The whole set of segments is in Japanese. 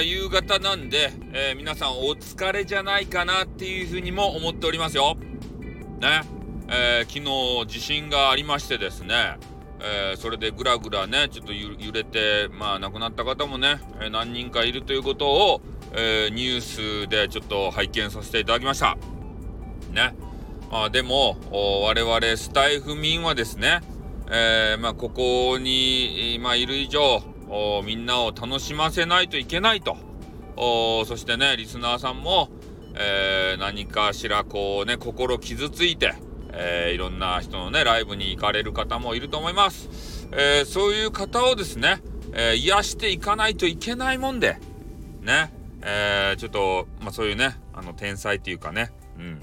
ー、夕方なんで、えー、皆さんお疲れじゃないかなっていうふうにも思っておりますよ。ね。えー、昨日地震がありましてですね、え、それでぐらぐらね、ちょっと揺れて、まあ亡くなった方もね、え、何人かいるということを、え、ニュースでちょっと拝見させていただきました。ね。まあでも、我々スタイフ民はですね、えまあここに、まあ、いる以上、みんなを楽しませないといけないと。そしてね、リスナーさんも、え何かしらこうね、心傷ついて、えー、いろんな人のね、ライブに行かれる方もいると思います。えー、そういう方をですね、えー、癒していかないといけないもんで、ね、えちょっと、まあそういうね、あの、天才っていうかね、うん。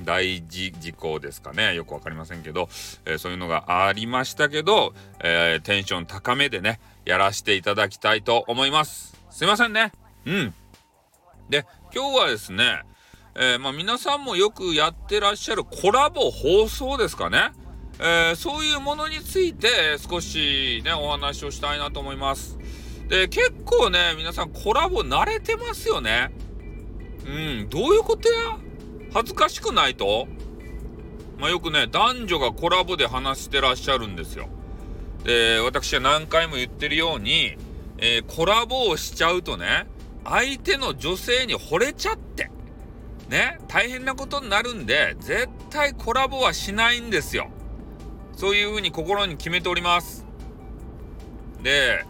大事事項ですかね。よくわかりませんけど、えそういうのがありましたけど、えテンション高めでね、やらせていただきたいと思います。すいませんね。うん。で、今日はですね、えー、まあ、皆さんもよくやってらっしゃるコラボ放送ですかね。え、そういうものについて少しね、お話をしたいなと思います。で、結構ね、皆さんコラボ慣れてますよね。うん、どういうことや？恥ずかしくないと？まあ、よくね、男女がコラボで話してらっしゃるんですよ。で、私は何回も言ってるように、えー、コラボをしちゃうとね、相手の女性に惚れちゃって、ね、大変なことになるんで、絶対コラボはしないんですよ。そういうふうに心に決めております。で、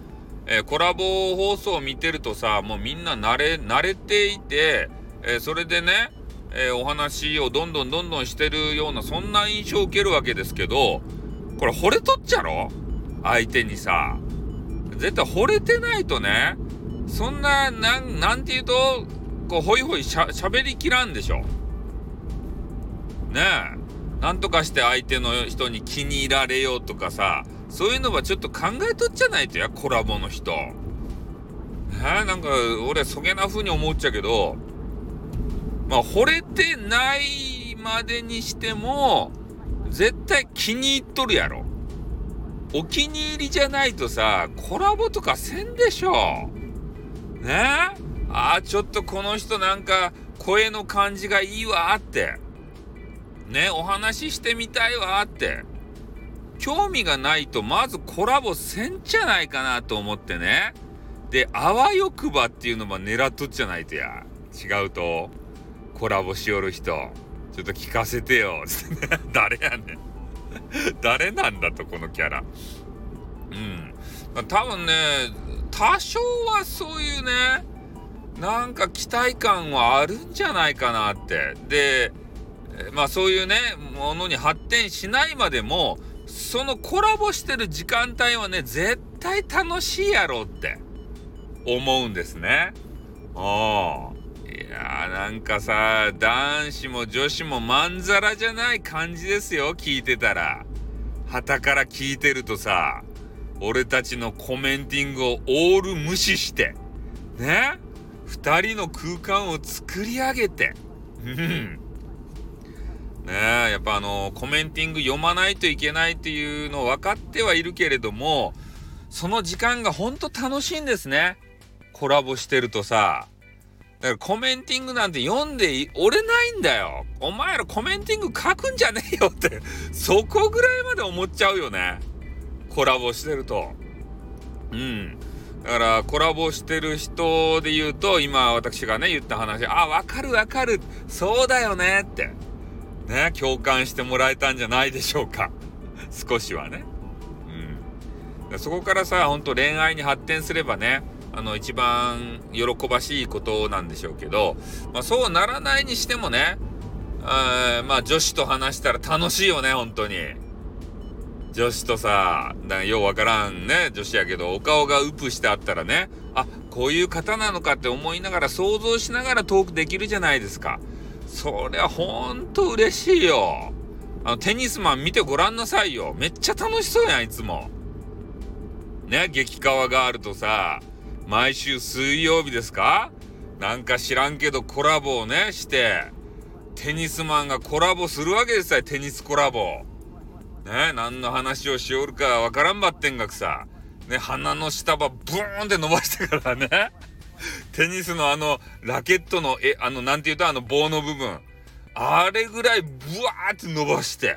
えー、コラボ放送を見てるとさ、もうみんな慣れ、慣れていて、えー、それでね、えー、お話をどんどんどんどんしてるような、そんな印象を受けるわけですけど、これ惚れとっちゃろ？相手にさ。絶対惚れてないとね、そんな、なん、なんて言うと、こうホイホイしゃ喋りきらんでしょ。ねえ。なんとかして相手の人に気に入られようとかさ、そういうのはちょっと考えとっちゃないとや、コラボの人。ねえ、なんか俺そげな風に思っちゃうけど、まあ惚れてないまでにしても、絶対気に入っとるやろ。お気に入りじゃないとさ、コラボとかせんでしょ。ね？ああ、ちょっとこの人なんか声の感じがいいわって。ね、お話ししてみたいわって。興味がないとまずコラボせんじゃないかなと思ってね。で、あわよくばっていうのも狙っとっちゃないとや。違うと、コラボしよる人、ちょっと聞かせてよ。誰やねん。誰なんだと、このキャラ。うん。多分ね、多少はそういうね、なんか期待感はあるんじゃないかなって。で、まあそういうね、ものに発展しないまでも、そのコラボしてる時間帯はね、絶対楽しいやろうって思うんですね。ああ。いやーなんかさ、男子も女子もまんざらじゃない感じですよ、聞いてたら。旗から聞いてるとさ、俺たちのコメンティングをオール無視して、ね？2人の空間を作り上げて、ね、やっぱあの、コメンティング読まないといけないっていうの分かってはいるけれども、その時間がほんと楽しいんですね。コラボしてるとさ。だからコメンティングなんて読んで俺ないんだよ。お前らコメンティング書くんじゃねえよって、そこぐらいまで思っちゃうよね。コラボしてると。うん。だからコラボしてる人で言うと、今私がね、言った話、あ、わかるわかる。そうだよねって。ね、共感してもらえたんじゃないでしょうか。少しはね。うん。そこからさ、ほんと恋愛に発展すればね、あの、一番喜ばしいことなんでしょうけど、まあそうならないにしてもね、あまあ女子と話したら楽しいよね、本当に。女子とさ、だようわからんね、女子やけど、お顔がウプしてあったらね、あ、こういう方なのかって思いながら想像しながらトークできるじゃないですか。そりゃほんと嬉しいよ。あの、テニスマン見てごらんなさいよ。めっちゃ楽しそうやん、いつも。ね、激川があるとさ、毎週水曜日ですか？なんか知らんけどコラボをね、して、テニスマンがコラボするわけですよ、テニスコラボ。ね、何の話をしおるかわからんばってんがくさ。ね、鼻の下ばブーンって伸ばしてからね。テニスのあの、ラケットの、え、あの、なんて言うとあの棒の部分。あれぐらいブワーって伸ばして。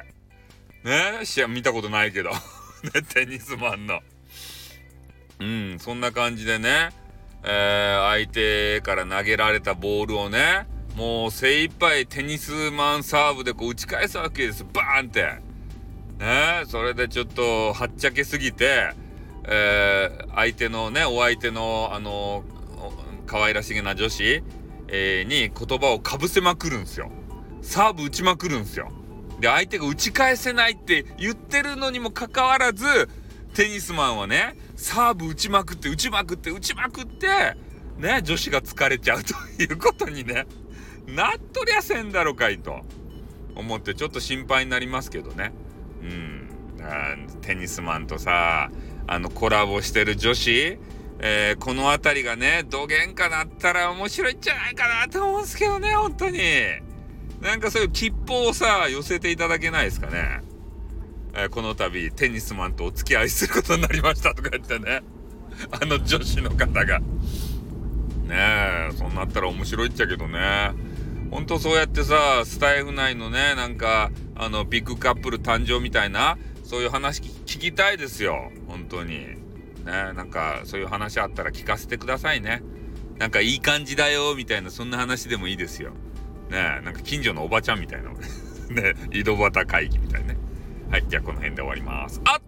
ね試合見たことないけど。ね、テニスマンの。うん、そんな感じでね、えー、相手から投げられたボールをね、もう精一杯テニスマンサーブでこう打ち返すわけです。バーンって。ねそれでちょっとはっちゃけすぎて、えー、相手のね、お相手の、あの、可愛らしげな女子、えー、に言葉をかぶせまくるんですよ。サーブ打ちまくるんですよ。で、相手が打ち返せないって言ってるのにもかかわらず、テニスマンはね、サーブ打ちまくって、打ちまくって、打ちまくって、ね、女子が疲れちゃうということにね、なっとりゃせんだろかいと思ってちょっと心配になりますけどね。うん。テニスマンとさ、あのコラボしてる女子、えー、この辺りがね、どげんかなったら面白いんじゃないかなと思うんですけどね、本当に。なんかそういう吉報をさ、寄せていただけないですかね。えー、この度、テニスマンとお付き合いすることになりましたとか言ってね。あの女子の方が。ねえ、そうなったら面白いっちゃけどね。ほんとそうやってさ、スタイフ内のね、なんか、あの、ビッグカップル誕生みたいな、そういう話聞きたいですよ。本当に。ね、なんか、そういう話あったら聞かせてくださいね。なんかいい感じだよ、みたいな、そんな話でもいいですよ。ねなんか近所のおばちゃんみたいな。ね井戸端会議みたいなね。はい、じゃあこの辺で終わります。あ